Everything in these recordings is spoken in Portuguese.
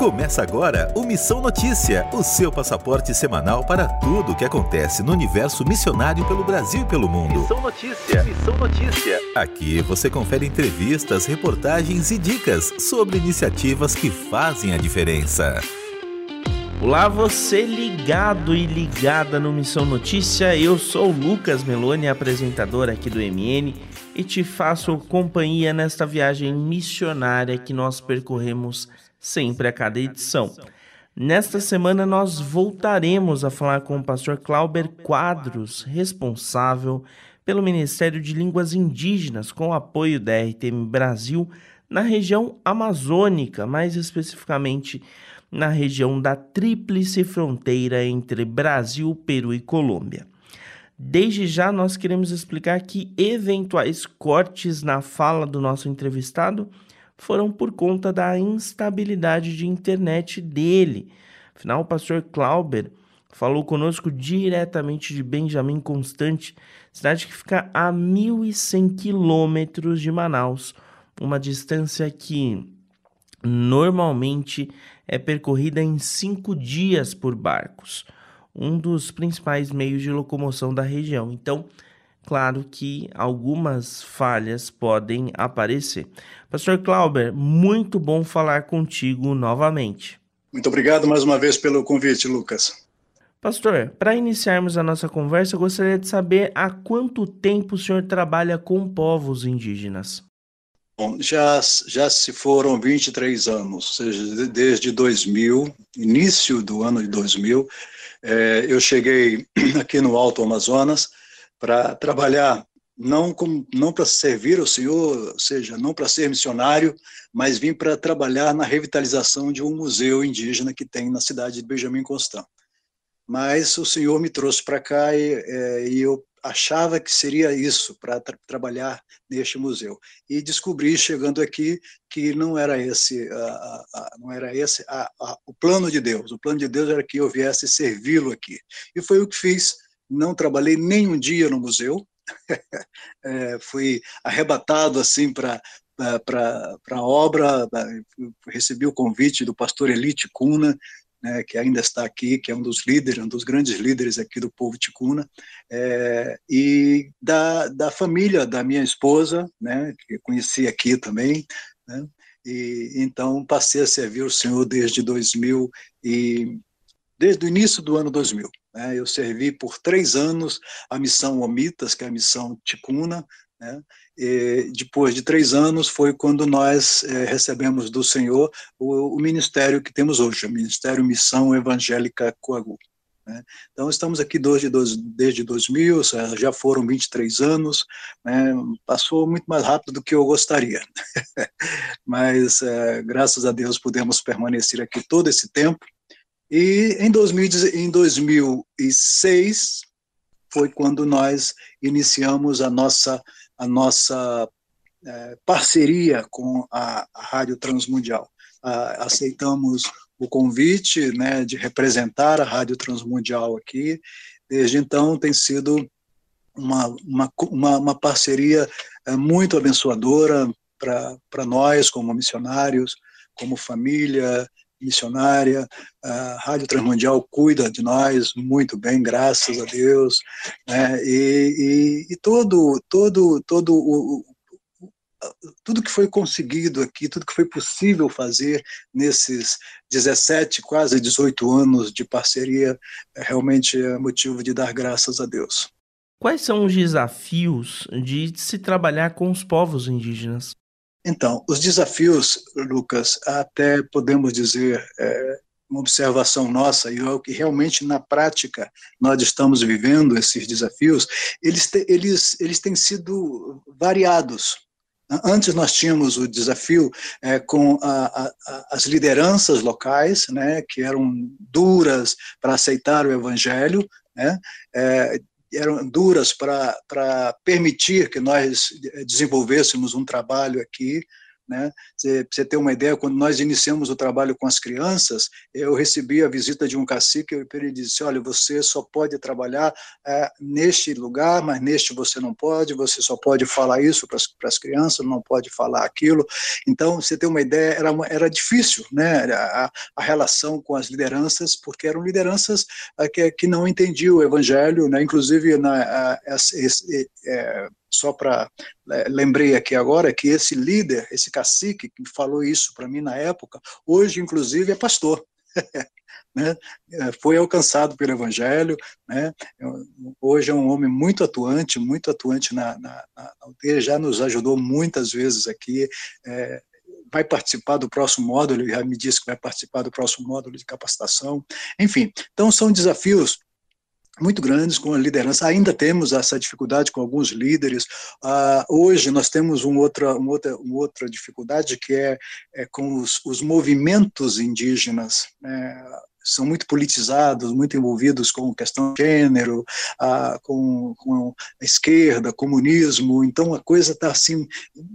Começa agora o Missão Notícia, o seu passaporte semanal para tudo o que acontece no universo missionário pelo Brasil e pelo mundo. Missão Notícia, Missão Notícia. Aqui você confere entrevistas, reportagens e dicas sobre iniciativas que fazem a diferença. Olá, você ligado e ligada no Missão Notícia. Eu sou o Lucas Meloni, apresentador aqui do MN, e te faço companhia nesta viagem missionária que nós percorremos sempre a cada edição. Nesta semana nós voltaremos a falar com o pastor Clauber Quadros, responsável pelo Ministério de Línguas Indígenas, com o apoio da RTM Brasil na região amazônica, mais especificamente na região da tríplice fronteira entre Brasil, Peru e Colômbia. Desde já nós queremos explicar que eventuais cortes na fala do nosso entrevistado foram por conta da instabilidade de internet dele. Afinal, o pastor Clauber falou conosco diretamente de Benjamin Constante, cidade que fica a 1.100 quilômetros de Manaus, uma distância que normalmente é percorrida em cinco dias por barcos, um dos principais meios de locomoção da região. Então, claro que algumas falhas podem aparecer. Pastor Clauber, muito bom falar contigo novamente. Muito obrigado mais uma vez pelo convite, Lucas. Pastor, para iniciarmos a nossa conversa, eu gostaria de saber há quanto tempo o senhor trabalha com povos indígenas? Bom, já, já se foram 23 anos, ou seja, desde 2000, início do ano de 2000, é, eu cheguei aqui no Alto Amazonas, para trabalhar não, não para servir ao Senhor, ou seja, não para ser missionário, mas vim para trabalhar na revitalização de um museu indígena que tem na cidade de Benjamin Constant. Mas o Senhor me trouxe para cá e, é, e, eu achava que seria isso, para tra trabalhar neste museu. E descobri, chegando aqui, que não era esse, a, a, a, não era esse o plano de Deus. O plano de Deus era que eu viesse servi-lo aqui. E foi o que fiz não trabalhei nem um dia no museu, é, fui arrebatado assim para para a obra, recebi o convite do pastor Eli Ticuna, né, que ainda está aqui, que é um dos líderes, um dos grandes líderes aqui do povo ticuna, é, e da, da família da minha esposa, né, que conheci aqui também, né, e então passei a servir o Senhor desde 2000 e desde o início do ano 2000. Né? Eu servi por três anos a missão Omitas, que é a missão Ticuna. Né? Depois de três anos foi quando nós é, recebemos do Senhor o, o, ministério que temos hoje, o Ministério Missão Evangélica Coagu. Né? Então, estamos aqui desde, desde 2000, já foram 23 anos, né? passou muito mais rápido do que eu gostaria, mas é, graças a Deus pudemos permanecer aqui todo esse tempo, e em, 2000, em 2006 foi quando nós iniciamos a nossa, a nossa é, parceria com a, a Rádio Transmundial. A, aceitamos o convite né, de representar a Rádio Transmundial aqui. Desde então tem sido uma, uma, uma, uma parceria é, muito abençoadora para nós, como missionários, como família, missionária, a Rádio Transmundial cuida de nós muito bem, graças a Deus, né? e, e, e, todo, todo, todo o, tudo que foi conseguido aqui, tudo que foi possível fazer nesses 17, quase 18 anos de parceria, realmente é motivo de dar graças a Deus. Quais são os desafios de se trabalhar com os povos indígenas? Então, os desafios, Lucas, até podemos dizer, é, uma observação nossa, e é o que realmente na prática nós estamos vivendo esses desafios, eles, te, eles, eles têm sido variados. Antes nós tínhamos o desafio é, com a, a, as lideranças locais, né, que eram duras para aceitar o evangelho, né, é, eram duras para permitir que nós desenvolvêssemos um trabalho aqui, Né? Pra você ter uma ideia, quando nós iniciamos o trabalho com as crianças, eu recebi a visita de um cacique e ele disse: Olha, você só pode trabalhar é, neste lugar, mas neste você não pode, você só pode falar isso para as crianças, não pode falar aquilo. Então, você ter uma ideia, era, uma, era difícil né, a, a, relação com as lideranças, porque eram lideranças é, que, que não entendiam o evangelho, né? inclusive na, a, esse, é, só para é, lembrei aqui agora que esse líder, esse cacique que falou isso para mim na época, hoje inclusive é pastor. né? É, foi alcançado pelo Evangelho, né? hoje é um homem muito atuante, muito atuante na, na, na aldeia, já nos ajudou muitas vezes aqui, é, vai participar do próximo módulo, já me disse que vai participar do próximo módulo de capacitação, enfim, então são desafios muito grandes com a liderança. Ainda temos essa dificuldade com alguns líderes. Uh, hoje nós temos um outra, uma, outra, uma outra dificuldade que é, é com os, os, movimentos indígenas. Né? São muito politizados, muito envolvidos com questão de gênero, uh, com, com a esquerda, comunismo. Então a coisa está assim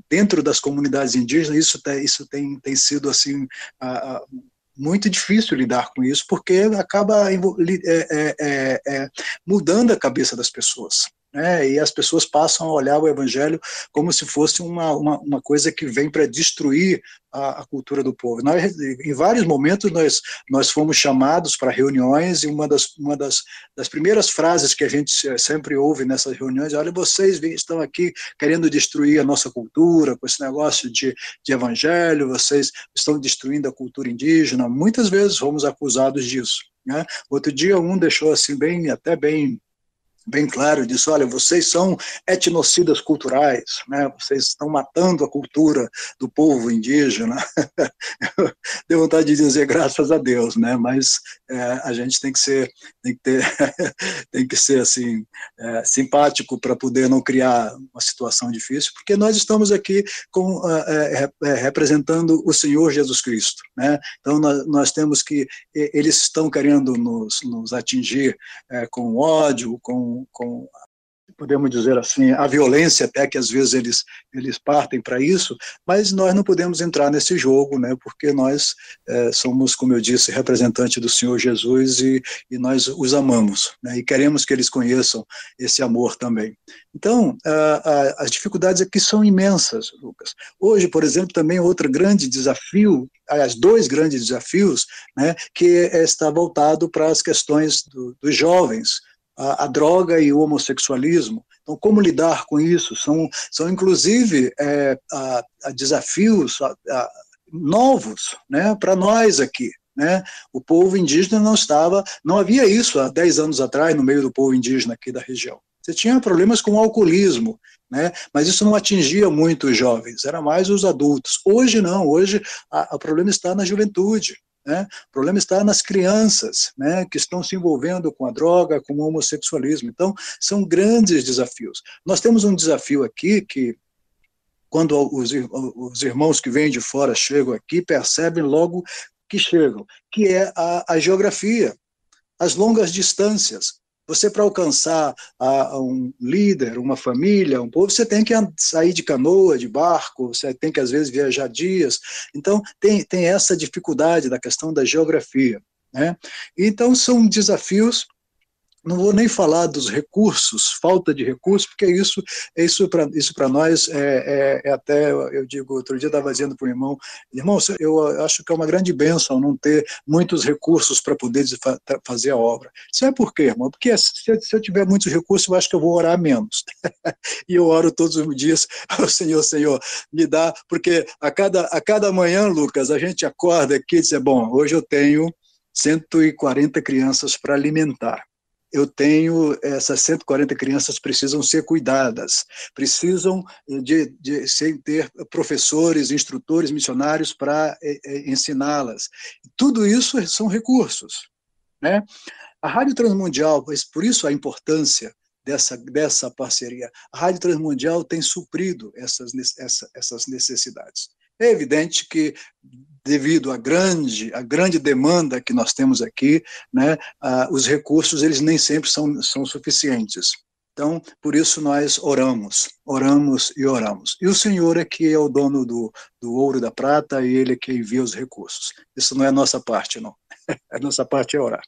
dentro das comunidades indígenas. Isso, tá, isso tem, tem sido assim uh, muito difícil lidar com isso, porque acaba é, é, é, é, mudando a cabeça das pessoas né, e as pessoas passam a olhar o evangelho como se fosse uma, uma, uma coisa que vem para destruir a, a, cultura do povo. Nós, em vários momentos nós, nós fomos chamados para reuniões e uma, das, uma das, das primeiras frases que a gente sempre ouve nessas reuniões é, olha, vocês estão aqui querendo destruir a nossa cultura com esse negócio de, de evangelho, vocês estão destruindo a cultura indígena, muitas vezes fomos acusados disso. Né? Outro dia um deixou assim bem, até bem bem claro, disse, olha, vocês são etnocidas culturais, né? vocês estão matando a cultura do povo indígena. Deu vontade de dizer graças a Deus, né? mas é, a gente tem que ser, tem que ter, tem que ser assim, é, simpático para poder não criar uma situação difícil, porque nós estamos aqui com, é, é, é representando o Senhor Jesus Cristo. Né? Então nós, nós temos que, eles estão querendo nos, nos atingir é, com ódio, com com, podemos dizer assim, a violência até que às vezes eles, eles partem para isso, mas nós não podemos entrar nesse jogo, né, porque nós é, somos, como eu disse, representante do Senhor Jesus e, e nós os amamos, né, e queremos que eles conheçam esse amor também. Então, a, a, as dificuldades aqui são imensas, Lucas. Hoje, por exemplo, também outro grande desafio, aliás, dois grandes desafios, né, que está voltado para as questões do, dos jovens, a, a, droga e o homossexualismo. Então, como lidar com isso? São, são inclusive, é, a, a desafios novos né, para nós aqui. Né? O povo indígena não estava, não havia isso há 10 anos atrás no meio do povo indígena aqui da região. Você tinha problemas com o alcoolismo, né? mas isso não atingia muito os jovens, era mais os adultos. Hoje não, hoje o problema está na juventude. Né? O problema está nas crianças né, que estão se envolvendo com a droga, com o homossexualismo. Então, são grandes desafios. Nós temos um desafio aqui que, quando os, os irmãos que vêm de fora chegam aqui, percebem logo que chegam, que é a, a geografia, as longas distâncias. Você, para alcançar a, a um líder, uma família, um povo, você tem que sair de canoa, de barco, você tem que, às vezes, viajar dias. Então, tem, tem essa dificuldade da questão da geografia. Né? Então, são desafios não vou nem falar dos recursos, falta de recursos, porque isso isso para isso nós é, é, é, até eu digo outro dia estava dizendo para o irmão, irmão, eu acho que é uma grande bênção não ter muitos recursos para poder fazer a obra. Isso é por quê, irmão? Porque se, se eu tiver muitos recursos, eu acho que eu vou orar menos. e eu oro todos os dias, o Senhor, Senhor, me dá, porque a cada a cada manhã, Lucas, a gente acorda aqui e diz, bom, hoje eu tenho 140 crianças para alimentar eu tenho essas 140 crianças precisam ser cuidadas, precisam de, de, de ter professores, instrutores, missionários para é, é, ensiná-las. Tudo isso são recursos, né? A Rádio Transmundial, por isso a importância dessa, dessa parceria. A Rádio Transmundial tem suprido essas, essa, essas necessidades. É evidente que devido à grande, à grande demanda que nós temos aqui, né, os recursos eles nem sempre são, são suficientes. Então, por isso nós oramos, oramos e oramos. E o Senhor é que é o dono do, do ouro e da prata e Ele é que envia os recursos. Isso não é nossa parte, não. A nossa parte é orar.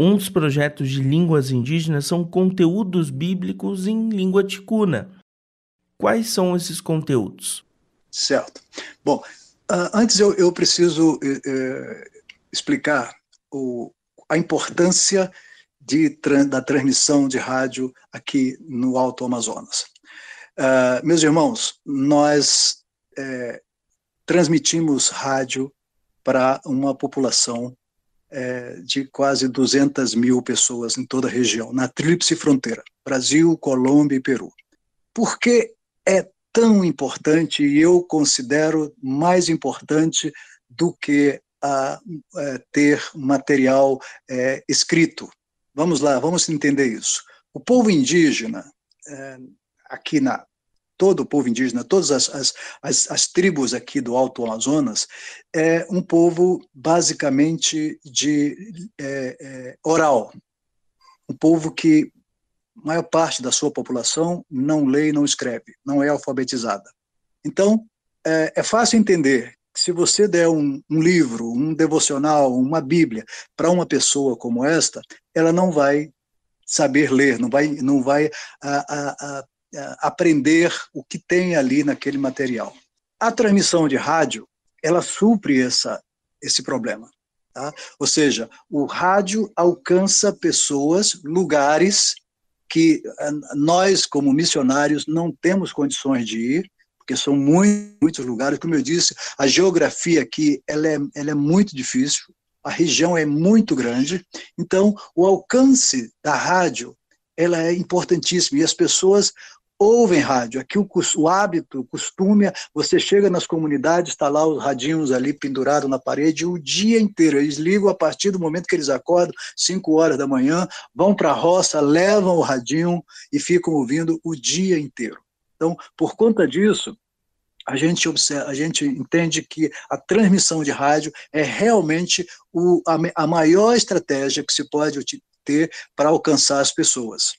Um dos projetos de línguas indígenas são conteúdos bíblicos em língua ticuna. Quais são esses conteúdos? Certo. Bom, uh, antes eu, eu preciso uh, explicar o, a importância de, da transmissão de rádio aqui no Alto Amazonas. Uh, meus irmãos, nós é, transmitimos rádio para uma população de quase 200 mil pessoas em toda a região, na tríplice fronteira, Brasil, Colômbia e Peru. Por que é tão importante e eu considero mais importante do que a, a é, ter material é, escrito? Vamos lá, vamos entender isso. O povo indígena, é, aqui na, todo o povo indígena, todas as, as, as, as, tribos aqui do Alto Amazonas, é um povo basicamente de é, é, oral. Um povo que maior parte da sua população não lê e não escreve, não é alfabetizada. Então, é, é fácil entender que se você der um, um livro, um devocional, uma Bíblia para uma pessoa como esta, ela não vai saber ler, não vai, não vai a, a, a, aprender o que tem ali naquele material. A transmissão de rádio, ela supre essa, esse problema. Tá? Ou seja, o rádio alcança pessoas, lugares que eh, nós, como missionários, não temos condições de ir, porque são muitos, muitos lugares. Como eu disse, a geografia aqui ela é, ela é muito difícil, a região é muito grande, então o alcance da rádio ela é importantíssimo e as pessoas ouvem rádio. Aqui o, o hábito, o costume, você chega nas comunidades, está lá os radinhos ali pendurados na parede o dia inteiro. Eles ligam a partir do momento que eles acordam, 5 horas da manhã, vão para a roça, levam o radinho e ficam ouvindo o dia inteiro. Então, por conta disso, a gente observa, a gente entende que a transmissão de rádio é realmente o, a, a maior estratégia que se pode ter para alcançar as pessoas.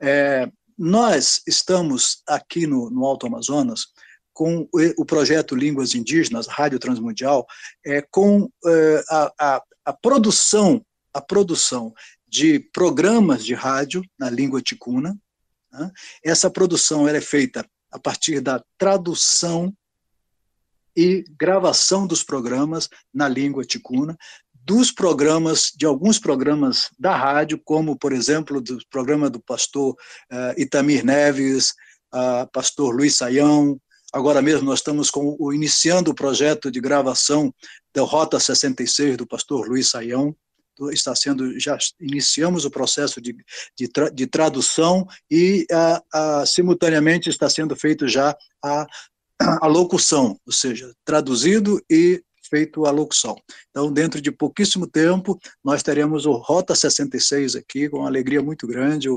É, nós estamos aqui no, no Alto Amazonas com o projeto Línguas Indígenas, Rádio Transmundial, é, com é, a, a, a, produção, a produção de programas de rádio na língua ticuna. Né? Essa produção é feita a partir da tradução e gravação dos programas na língua ticuna, dos programas, de alguns programas da rádio, como, por exemplo, do programa do pastor uh, Itamir Neves, uh, pastor Luiz Saião. Agora mesmo nós estamos com, iniciando o projeto de gravação da Rota 66 do pastor Luiz Saião. Está sendo, já iniciamos o processo de, de, tra, de tradução e simultaneamente está sendo feito já a, a locução, ou seja, traduzido e feito a locução. Então, dentro de pouquíssimo tempo, nós teremos o Rota 66 aqui, com uma alegria muito grande.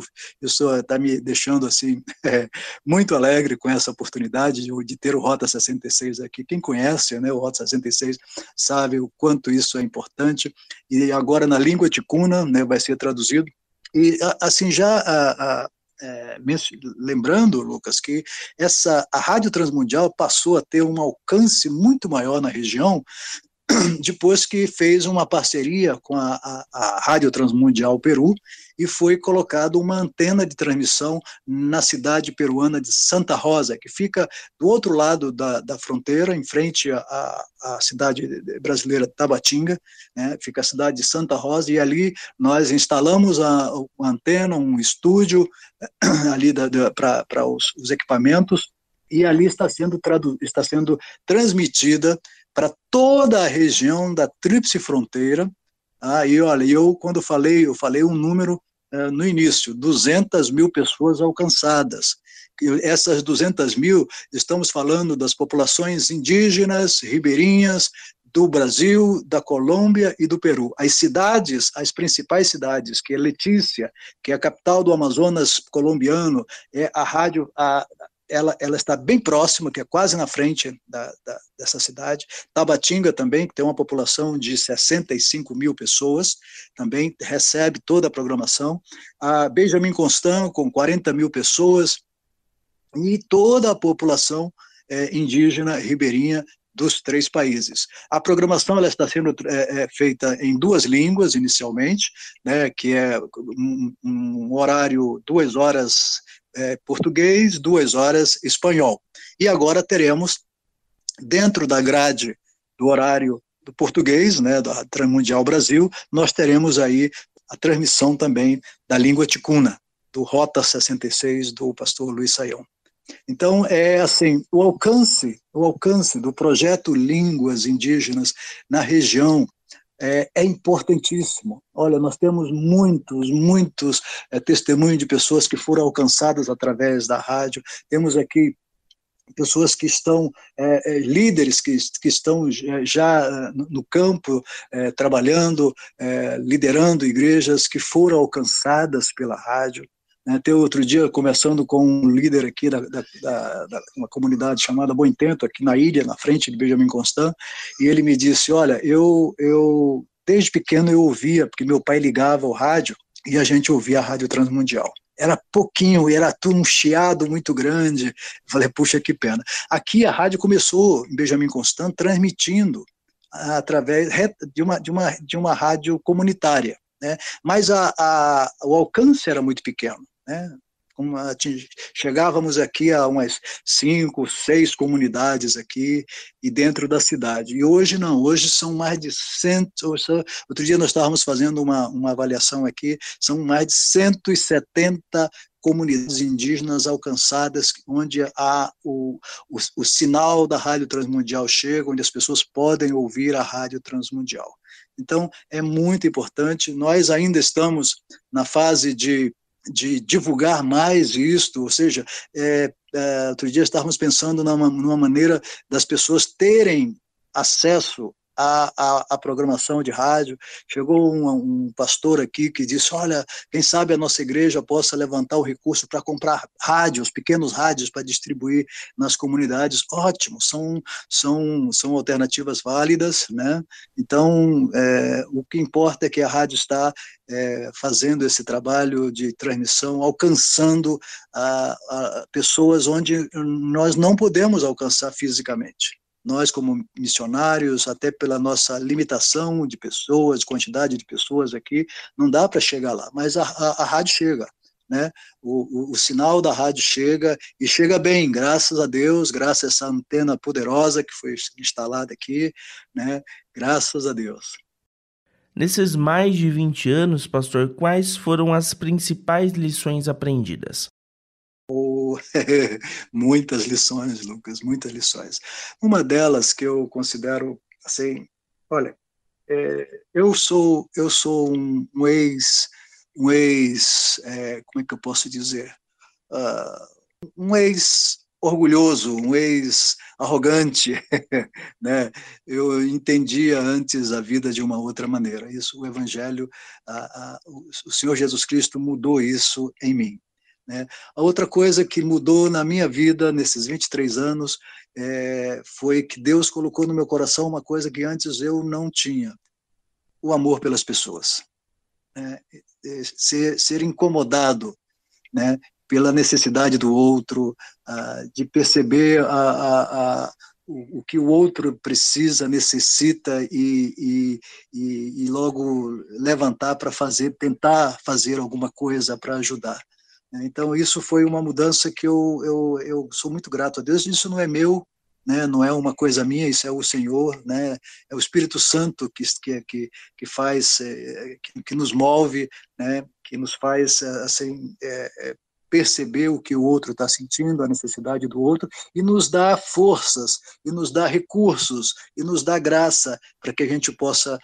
Isso está me deixando assim é, muito alegre com essa oportunidade de, de, ter o Rota 66 aqui. Quem conhece né, o Rota 66 sabe o quanto isso é importante. E agora, na língua ticuna, né, vai ser traduzido. E, assim, já a é, lembrando, Lucas, que essa a Rádio Transmundial passou a ter um alcance muito maior na região depois que fez uma parceria com a, a, a, Rádio Transmundial Peru e foi colocado uma antena de transmissão na cidade peruana de Santa Rosa, que fica do outro lado da, da fronteira, em frente à, à cidade brasileira Tabatinga, né, fica a cidade de Santa Rosa, e ali nós instalamos a, uma antena, um estúdio ali para os, os equipamentos, e ali está sendo, está sendo transmitida para toda a região da Tríplice Fronteira. Ah, e olha, eu quando falei, eu falei um número uh, no início, 200 mil pessoas alcançadas. Essas 200 mil, estamos falando das populações indígenas, ribeirinhas, do Brasil, da Colômbia e do Peru. As cidades, as principais cidades, que é Letícia, que é a capital do Amazonas colombiano, é a rádio, a, ela, ela está bem próxima, que é quase na frente da, da, dessa cidade. Tabatinga também, que tem uma população de 65 mil pessoas, também recebe toda a programação. A Benjamin Constant, com 40 mil pessoas, e toda a população é, indígena ribeirinha dos três países. A programação ela está sendo é, é, feita em duas línguas inicialmente, né, que é um, um horário duas horas é, português, duas horas espanhol. E agora teremos dentro da grade do horário do português, né, da Transmundial Brasil, nós teremos aí a transmissão também da língua ticuna, do Rota 66 do pastor Luiz Saião. Então, é assim, o alcance, o alcance do projeto Línguas Indígenas na região é, é importantíssimo. Olha, nós temos muitos, muitos é, testemunhos de pessoas que foram alcançadas através da rádio. Temos aqui pessoas que estão, é, é, líderes que, que estão já no campo, é, trabalhando, é, liderando igrejas que foram alcançadas pela rádio. Né, até outro dia, começando com um líder aqui da, da, da, da, uma comunidade chamada Bom Intento, aqui na ilha, na frente de Benjamin Constant, e ele me disse, olha, eu, eu desde pequeno eu ouvia, porque meu pai ligava o rádio, e a gente ouvia a Rádio Transmundial. Era pouquinho, era tudo um chiado muito grande. Eu falei, puxa, que pena. Aqui a rádio começou, em Benjamin Constant, transmitindo através de uma, de uma, de uma rádio comunitária. Né? Mas a, a, o alcance era muito pequeno. Né? Chegávamos aqui a umas cinco, seis comunidades aqui e dentro da cidade. E hoje não, hoje são mais de cento. Outro dia nós estávamos fazendo uma, uma avaliação aqui, são mais de 170 comunidades indígenas alcançadas, onde a, o, o, o sinal da Rádio Transmundial chega, onde as pessoas podem ouvir a Rádio Transmundial. Então, é muito importante. Nós ainda estamos na fase de, de divulgar mais isto, ou seja, é, é, outro dia estávamos pensando numa, numa maneira das pessoas terem acesso a, a, a, programação de rádio. Chegou um, um, pastor aqui que disse: Olha, quem sabe a nossa igreja possa levantar o recurso para comprar rádios, pequenos rádios para distribuir nas comunidades. Ótimo, são, são, são alternativas válidas, né? Então, é, o que importa é que a rádio está é, fazendo esse trabalho de transmissão, alcançando a, a pessoas onde nós não podemos alcançar fisicamente nós como missionários, até pela nossa limitação de pessoas, quantidade de pessoas aqui, não dá para chegar lá, mas a, a, a rádio chega, né? O, o, o, sinal da rádio chega e chega bem, graças a Deus, graças a essa antena poderosa que foi instalada aqui, né? Graças a Deus. Nesses mais de 20 anos, pastor, quais foram as principais lições aprendidas? muitas lições, Lucas, muitas lições. Uma delas que eu considero assim, olha, é, eu sou eu sou um, um ex um ex é, como é que eu posso dizer uh, um ex orgulhoso, um ex arrogante, né? Eu entendia antes a vida de uma outra maneira. Isso o Evangelho, a, a, o Senhor Jesus Cristo mudou isso em mim. Né? A outra coisa que mudou na minha vida nesses 23 anos é, foi que Deus colocou no meu coração uma coisa que antes eu não tinha: o amor pelas pessoas. Né? Ser, ser incomodado né? pela necessidade do outro, de perceber a, a, a o, o, que o outro precisa, necessita e, e, e logo levantar para fazer, tentar fazer alguma coisa para ajudar. Então, isso foi uma mudança que eu, eu, eu sou muito grato a Deus. Isso não é meu, né? não é uma coisa minha, isso é o Senhor, né? é o Espírito Santo que, que, que faz, é, que, que nos move, né? que nos faz assim, é, perceber o que o outro está sentindo, a necessidade do outro, e nos dá forças, e nos dá recursos, e nos dá graça para que a gente possa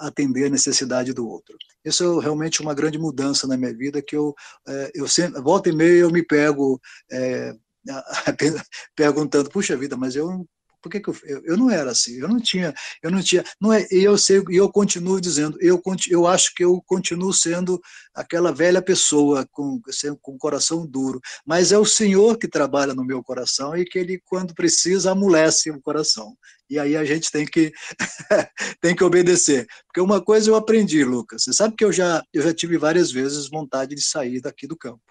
atender a necessidade do outro. Isso é realmente uma grande mudança na minha vida, que eu, é, eu sempre, volta e meia eu me pego é, perguntando, puxa vida, mas eu Por que, que eu, eu, eu, não era assim? Eu não tinha, eu não tinha, não é, e eu sei, e eu continuo dizendo, eu, eu acho que eu continuo sendo aquela velha pessoa com, com coração duro, mas é o Senhor que trabalha no meu coração e que ele, quando precisa, amolece o coração. E aí a gente tem que, tem que obedecer. Porque uma coisa eu aprendi, Lucas, você sabe que eu já, eu já tive várias vezes vontade de sair daqui do campo.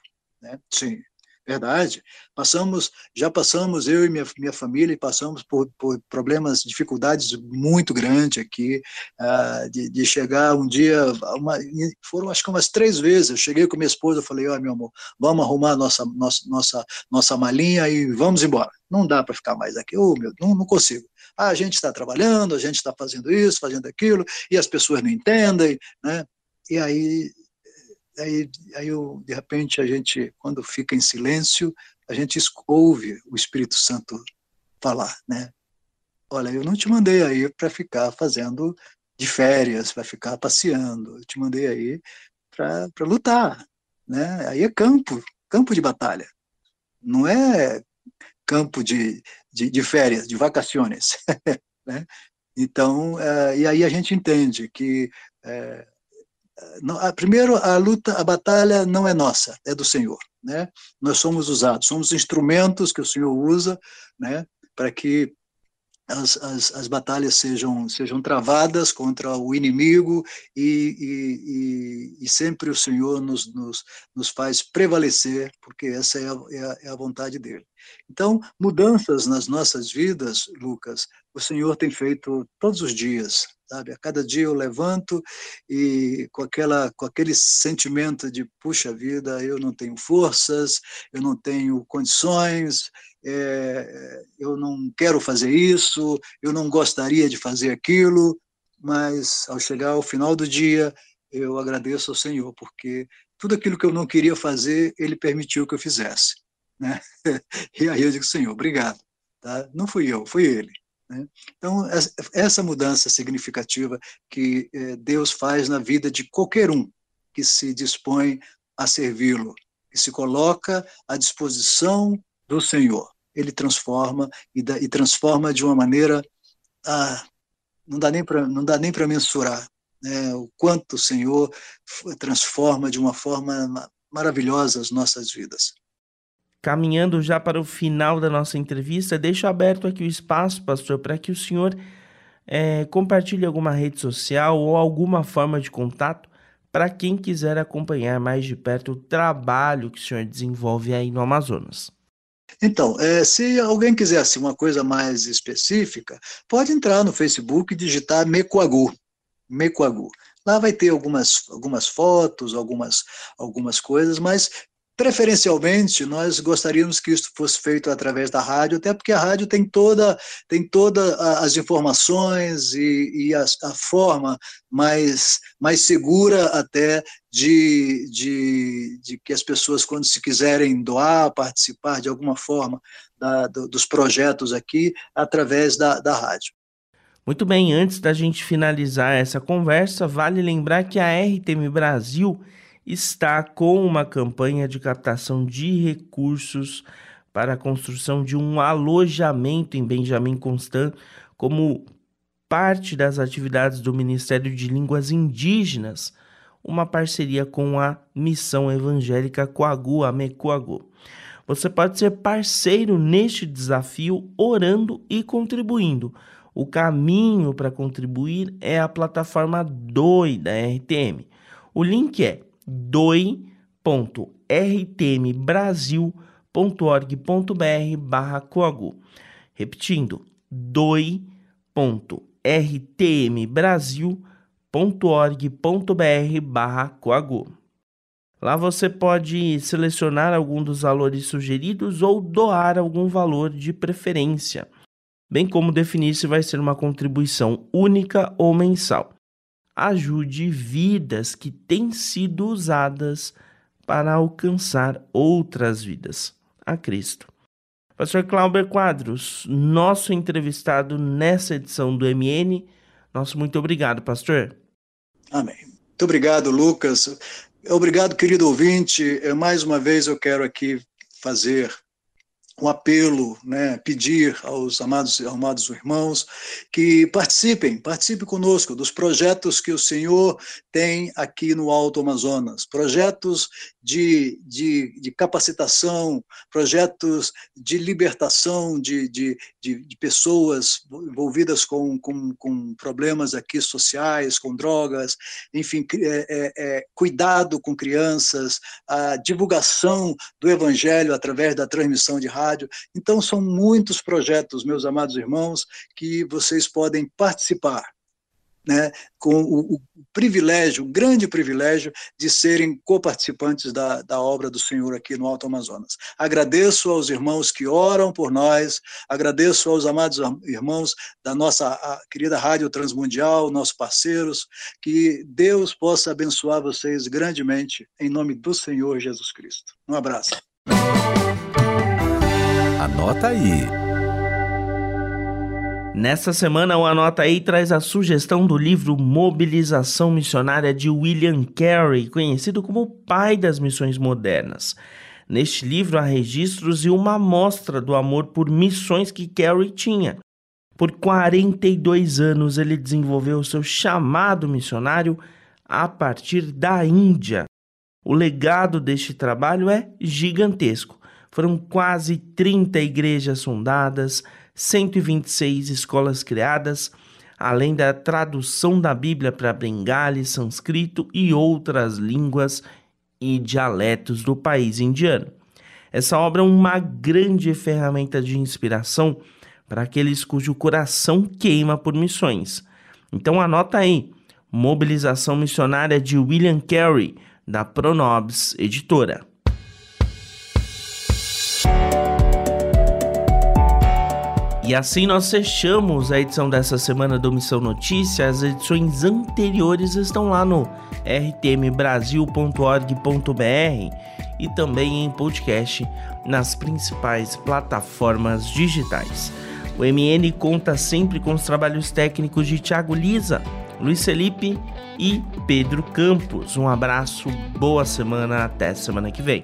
Né? Sim, Verdade. Passamos, já passamos, eu e minha, minha família, passamos por, por problemas, dificuldades muito grandes aqui, uh, de, de, chegar um dia, uma, foram acho que umas três vezes, eu cheguei com minha esposa, falei, ó, oh, meu amor, vamos arrumar nossa, nossa, nossa, nossa malinha e vamos embora. Não dá para ficar mais aqui, oh, meu, não, não consigo. Ah, a gente está trabalhando, a gente está fazendo isso, fazendo aquilo, e as pessoas não entendem, né? E aí aí, aí eu, de repente a gente, quando fica em silêncio, a gente ouve o Espírito Santo falar, né? Olha, eu não te mandei aí para ficar fazendo de férias, para ficar passeando. Eu te mandei aí para lutar, né? Aí é campo, campo de batalha. Não é campo de, de, de férias, de vacaciones, né? Então, é, e aí a gente entende que é, não, primeiro, a luta, a batalha não é nossa, é do Senhor. Né? Nós somos usados, somos instrumentos que o Senhor usa né, para que as, as, as, batalhas sejam, sejam travadas contra o inimigo e, e, e, e sempre o Senhor nos, nos, nos, faz prevalecer, porque essa é a, é, a, é a vontade dele. Então, mudanças nas nossas vidas, Lucas, o Senhor tem feito todos os dias, sabe? A cada dia eu levanto e com aquela com aquele sentimento de puxa vida, eu não tenho forças, eu não tenho condições, é, eu não quero fazer isso, eu não gostaria de fazer aquilo, mas ao chegar ao final do dia eu agradeço ao Senhor porque tudo aquilo que eu não queria fazer ele permitiu que eu fizesse, né? E aí eu digo Senhor, obrigado, tá? Não fui eu, foi Ele. Né? Então, essa mudança significativa que eh, Deus faz na vida de qualquer um que se dispõe a servi-lo, que se coloca à disposição do Senhor. Ele transforma e, e transforma de uma maneira ah, não dá nem para não dá nem para mensurar né, o quanto o Senhor transforma de uma forma maravilhosa as nossas vidas. Caminhando já para o final da nossa entrevista, deixo aberto aqui o espaço, pastor, para que o senhor é, compartilhe alguma rede social ou alguma forma de contato para quem quiser acompanhar mais de perto o trabalho que o senhor desenvolve aí no Amazonas. Então, é, se alguém quiser assim, uma coisa mais específica, pode entrar no Facebook e digitar Mecoagu. Mecoagu. Lá vai ter algumas, algumas fotos, algumas, algumas coisas, mas Preferencialmente, nós gostaríamos que isso fosse feito através da rádio, até porque a rádio tem toda, tem toda as informações e, e a, a, forma mais, mais segura até de, de, de, que as pessoas, quando se quiserem doar, participar de alguma forma da, do, dos projetos aqui, através da, da rádio. Muito bem, antes da gente finalizar essa conversa, vale lembrar que a RTM Brasil está com uma campanha de captação de recursos para a construção de um alojamento em Benjamin Constant como parte das atividades do Ministério de Línguas Indígenas, uma parceria com a Missão Evangélica Coagu, a. Você pode ser parceiro neste desafio orando e contribuindo. O caminho para contribuir é a plataforma DOI da RTM. O link é doi.rtmbrasil.org.br barra coagu. Repetindo, doi.rtmbrasil.org.br barra coagu. Lá você pode selecionar algum dos valores sugeridos ou doar algum valor de preferência, bem como definir se vai ser uma contribuição única ou mensal ajude vidas que têm sido usadas para alcançar outras vidas a Cristo. Pastor Clauber Quadros, nosso entrevistado nessa edição do MN, nosso muito obrigado, pastor. Amém. Muito obrigado, Lucas. Obrigado, querido ouvinte. Mais uma vez eu quero aqui fazer um apelo, né, pedir aos amados, amados irmãos que participem, participem conosco dos projetos que o Senhor tem aqui no Alto Amazonas, projetos de, de, de capacitação, projetos de libertação de, de, de, de pessoas envolvidas com, com, com, problemas aqui sociais, com drogas, enfim, é, é, é, cuidado com crianças, a divulgação do Evangelho através da transmissão de rádio. Então, são muitos projetos, meus amados irmãos, que vocês podem participar né, com o, o, privilégio, o grande privilégio de serem coparticipantes da, da obra do Senhor aqui no Alto Amazonas. Agradeço aos irmãos que oram por nós, agradeço aos amados irmãos da nossa querida Rádio Transmundial, nossos parceiros, que Deus possa abençoar vocês grandemente, em nome do Senhor Jesus Cristo. Um abraço. Anota aí. Nesta semana, o Anota aí traz a sugestão do livro Mobilização Missionária de William Carey, conhecido como o pai das missões modernas. Neste livro há registros e uma amostra do amor por missões que Carey tinha. Por 42 anos, ele desenvolveu seu chamado missionário a partir da Índia. O legado deste trabalho é gigantesco. Foram quase 30 igrejas fundadas, 126 escolas criadas, além da tradução da Bíblia para bengali, sânscrito e outras línguas e dialetos do país indiano. Essa obra é uma grande ferramenta de inspiração para aqueles cujo coração queima por missões. Então anota aí, Mobilização Missionária de William Carey, da Pronobis Editora. E assim nós fechamos a edição dessa semana do Missão Notícia. As edições anteriores estão lá no rtmbrasil.org.br e também em podcast nas principais plataformas digitais. O MN conta sempre com os trabalhos técnicos de Thiago Lisa, Luiz Felipe e Pedro Campos. Um abraço, boa semana, até semana que vem.